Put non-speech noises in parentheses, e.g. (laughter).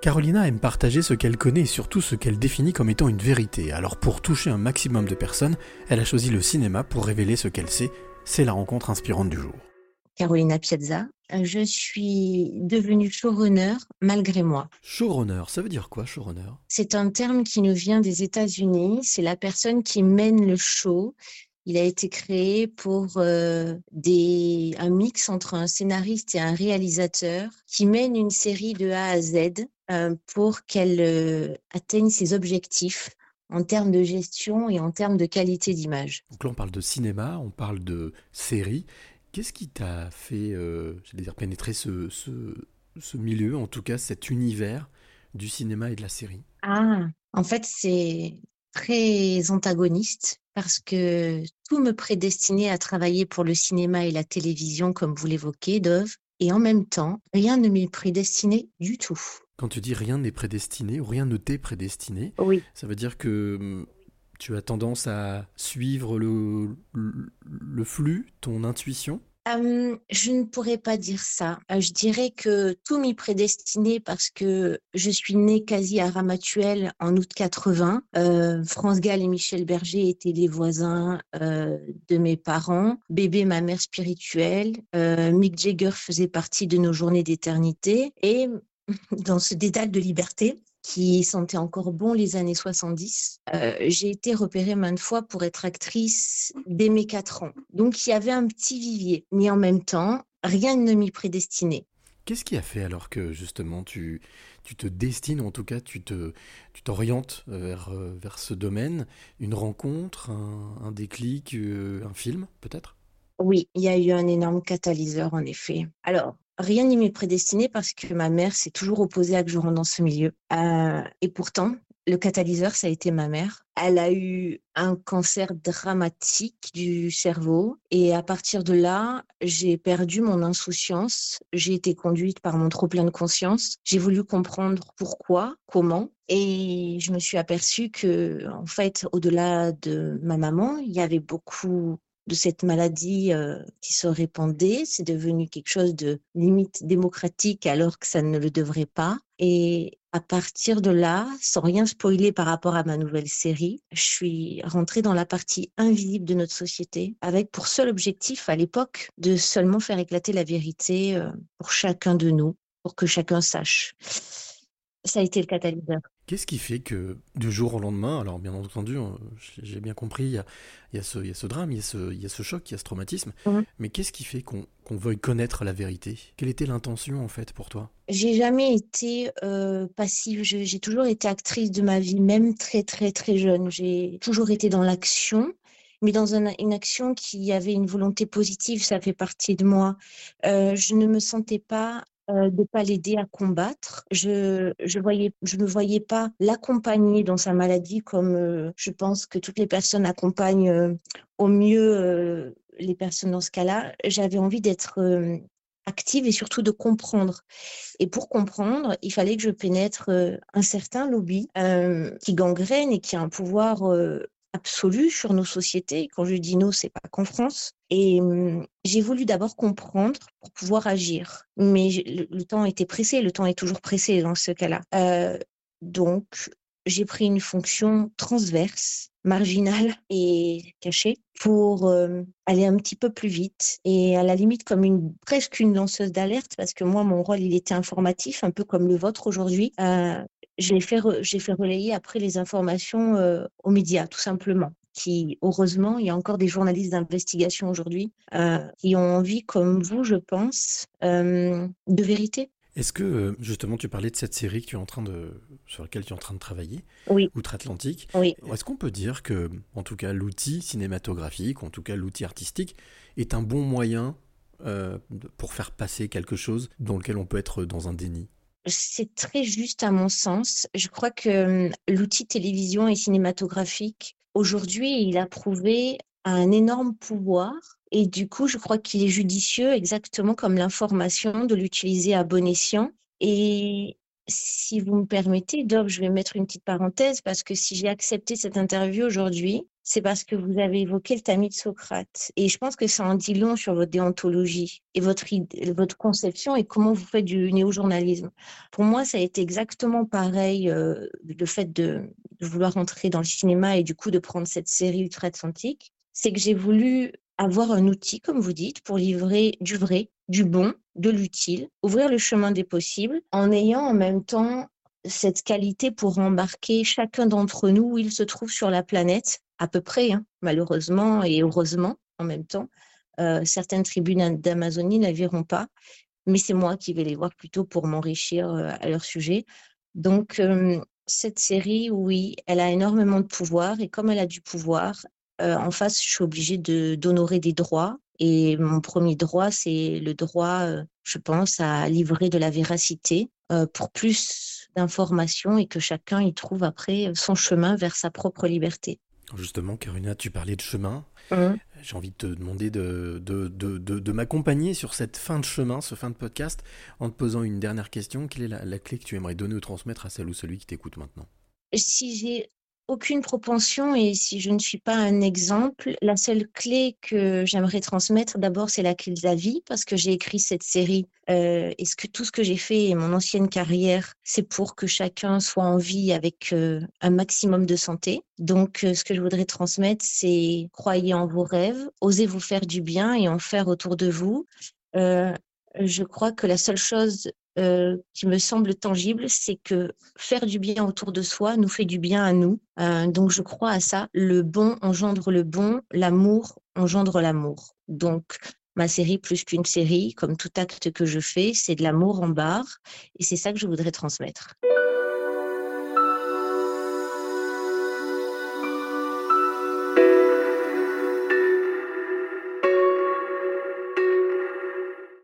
Carolina aime partager ce qu'elle connaît et surtout ce qu'elle définit comme étant une vérité. Alors pour toucher un maximum de personnes, elle a choisi le cinéma pour révéler ce qu'elle sait. C'est la rencontre inspirante du jour. Carolina Piazza. Je suis devenue showrunner malgré moi. Showrunner, ça veut dire quoi showrunner? C'est un terme qui nous vient des États-Unis. C'est la personne qui mène le show. Il a été créé pour euh, des, un mix entre un scénariste et un réalisateur qui mène une série de A à Z euh, pour qu'elle euh, atteigne ses objectifs en termes de gestion et en termes de qualité d'image. Donc là, on parle de cinéma, on parle de série. Qu'est-ce qui t'a fait, dire, pénétrer ce, ce, milieu, en tout cas cet univers du cinéma et de la série? Ah, en fait, c'est très antagoniste parce que tout me prédestinait à travailler pour le cinéma et la télévision, comme vous l'évoquez, Dove, et en même temps, rien ne m'est prédestiné du tout. Quand tu dis rien n'est prédestiné ou rien ne t'est prédestiné, oui. ça veut dire que hum, tu as tendance à suivre le, le, flux, ton intuition? Je ne pourrais pas dire ça. Je dirais que tout m'y prédestinait parce que je suis née quasi à Ramatuelle en août 80. Euh, France Gall et Michel Berger étaient les voisins de mes parents. Bébé, ma mère spirituelle. Mick Jagger faisait partie de nos journées d'éternité. Et (laughs) dans ce dédale de liberté, qui sentait encore bon les années 70. Euh, j'ai été repérée maintes fois pour être actrice dès mes 4 ans. Donc il y avait un petit vivier, mais en même temps, rien ne m'y prédestinait. Qu'est-ce qui a fait alors que justement tu, tu te destines, en tout cas tu te tu t'orientes vers, euh, vers ce domaine? Une rencontre, un, un déclic, euh, un film peut-être? Oui, il y a eu un énorme catalyseur en effet. Alors, rien n'y m'est prédestiné parce que ma mère s'est toujours opposée à que je rentre dans ce milieu. Euh, et pourtant, le catalyseur, ça a été ma mère. Elle a eu un cancer dramatique du cerveau et à partir de là, j'ai perdu mon insouciance. J'ai été conduite par mon trop plein de conscience. J'ai voulu comprendre pourquoi, comment. Et je me suis aperçue que, en fait, au-delà de ma maman, il y avait beaucoup de cette maladie euh, qui se répandait. C'est devenu quelque chose de limite démocratique alors que ça ne le devrait pas. Et à partir de là, sans rien spoiler par rapport à ma nouvelle série, je suis rentrée dans la partie invisible de notre société avec pour seul objectif à l'époque de seulement faire éclater la vérité euh, pour chacun de nous, pour que chacun sache. Ça a été le catalyseur. Qu'est-ce qui fait que du jour au lendemain, alors bien entendu, euh, j'ai bien compris, il y, a, ce, drame, il y a ce, choc, il y a ce traumatisme, mhm. mais qu'est-ce qui fait qu'on veuille connaître la vérité? Quelle était l'intention en fait pour toi? J'ai jamais été euh, passive, j'ai toujours été actrice de ma vie, même très très très jeune. J'ai toujours été dans l'action mais dans une action qui avait une volonté positive, ça fait partie de moi. Euh, je ne me sentais pas euh, de pas l'aider à combattre. Je je voyais je ne voyais pas l'accompagner dans sa maladie comme euh, je pense que toutes les personnes accompagnent euh, au mieux les personnes dans ce cas-là. J'avais envie d'être active et surtout de comprendre. Et pour comprendre, il fallait que je pénètre un certain lobby qui gangrène et qui a un pouvoir absolue sur nos sociétés. Quand je dis nous, c'est pas qu'en France. Et hum, j'ai voulu d'abord comprendre pour pouvoir agir. Mais le, temps était pressé, le temps est toujours pressé dans ce cas-là. Euh, donc, j'ai pris une fonction transverse, marginale et cachée pour euh, aller un petit peu plus vite et à la limite comme une presque une lanceuse d'alerte parce que moi mon rôle il était informatif un peu comme le vôtre aujourd'hui euh, j'ai fait, j'ai fait relayer après les informations euh, aux médias, tout simplement. Qui, heureusement, il y a encore des journalistes d'investigation aujourd'hui euh, qui ont envie, comme vous, je pense, euh, de vérité. Est-ce que justement tu parlais de cette série que tu es en train de, sur laquelle tu es en train de travailler, oui. Outre-Atlantique oui. Est-ce qu'on peut dire que, en tout cas, l'outil cinématographique, en tout cas l'outil artistique, est un bon moyen pour faire passer quelque chose dans lequel on peut être dans un déni? C'est très juste à mon sens. Je crois que hum, l'outil télévision et cinématographique, aujourd'hui, il a prouvé un énorme pouvoir. Et du coup, je crois qu'il est judicieux, exactement comme l'information, de l'utiliser à bon escient. Et si vous me permettez, Dob, je vais mettre une petite parenthèse parce que si j'ai accepté cette interview aujourd'hui, c'est parce que vous avez évoqué le tamis de Socrate. Et je pense que ça en dit long sur votre déontologie et votre, votre conception et comment vous faites du néo-journalisme. Pour moi, ça a été exactement pareil, euh, le fait de, vouloir entrer dans le cinéma et du coup de prendre cette série ultra-atlantique. C'est que j'ai voulu avoir un outil, comme vous dites, pour livrer du vrai, du bon, de l'utile, ouvrir le chemin des possibles, en ayant en même temps cette qualité pour embarquer chacun d'entre nous où il se trouve sur la planète, à peu près, hein, malheureusement et heureusement en même temps. Euh, certaines tribunes d'Amazonie ne verront pas, mais c'est moi qui vais les voir plutôt pour m'enrichir euh, à leur sujet. Donc, euh, cette série, oui, elle a énormément de pouvoir et comme elle a du pouvoir, en face, je suis obligée d'honorer des droits. Et mon premier droit, c'est le droit, je pense, à livrer de la véracité pour plus d'informations et que chacun y trouve après son chemin vers sa propre liberté. Justement, Karina, tu parlais de chemin. Mmh. J'ai envie de te demander de, de, de, de, m'accompagner sur cette fin de chemin, ce fin de podcast, en te posant une dernière question. Quelle est la, la clé que tu aimerais donner ou transmettre à celle ou celui qui t'écoute maintenant? Si j'ai aucune propension et si je ne suis pas un exemple, la seule clé que j'aimerais transmettre d'abord, c'est la clé de la vie parce que j'ai écrit cette série. Euh, et ce que tout ce que j'ai fait et mon ancienne carrière, c'est pour que chacun soit en vie avec euh, un maximum de santé? Donc, euh, ce que je voudrais transmettre, c'est croyez en vos rêves, osez vous faire du bien et en faire autour de vous. je crois que la seule chose euh, qui me semble tangible, c'est que faire du bien autour de soi nous fait du bien à nous. Euh, donc je crois à ça. Le bon engendre le bon, l'amour engendre l'amour. Donc ma série, plus qu'une série, comme tout acte que je fais, c'est de l'amour en barre. Et c'est ça que je voudrais transmettre.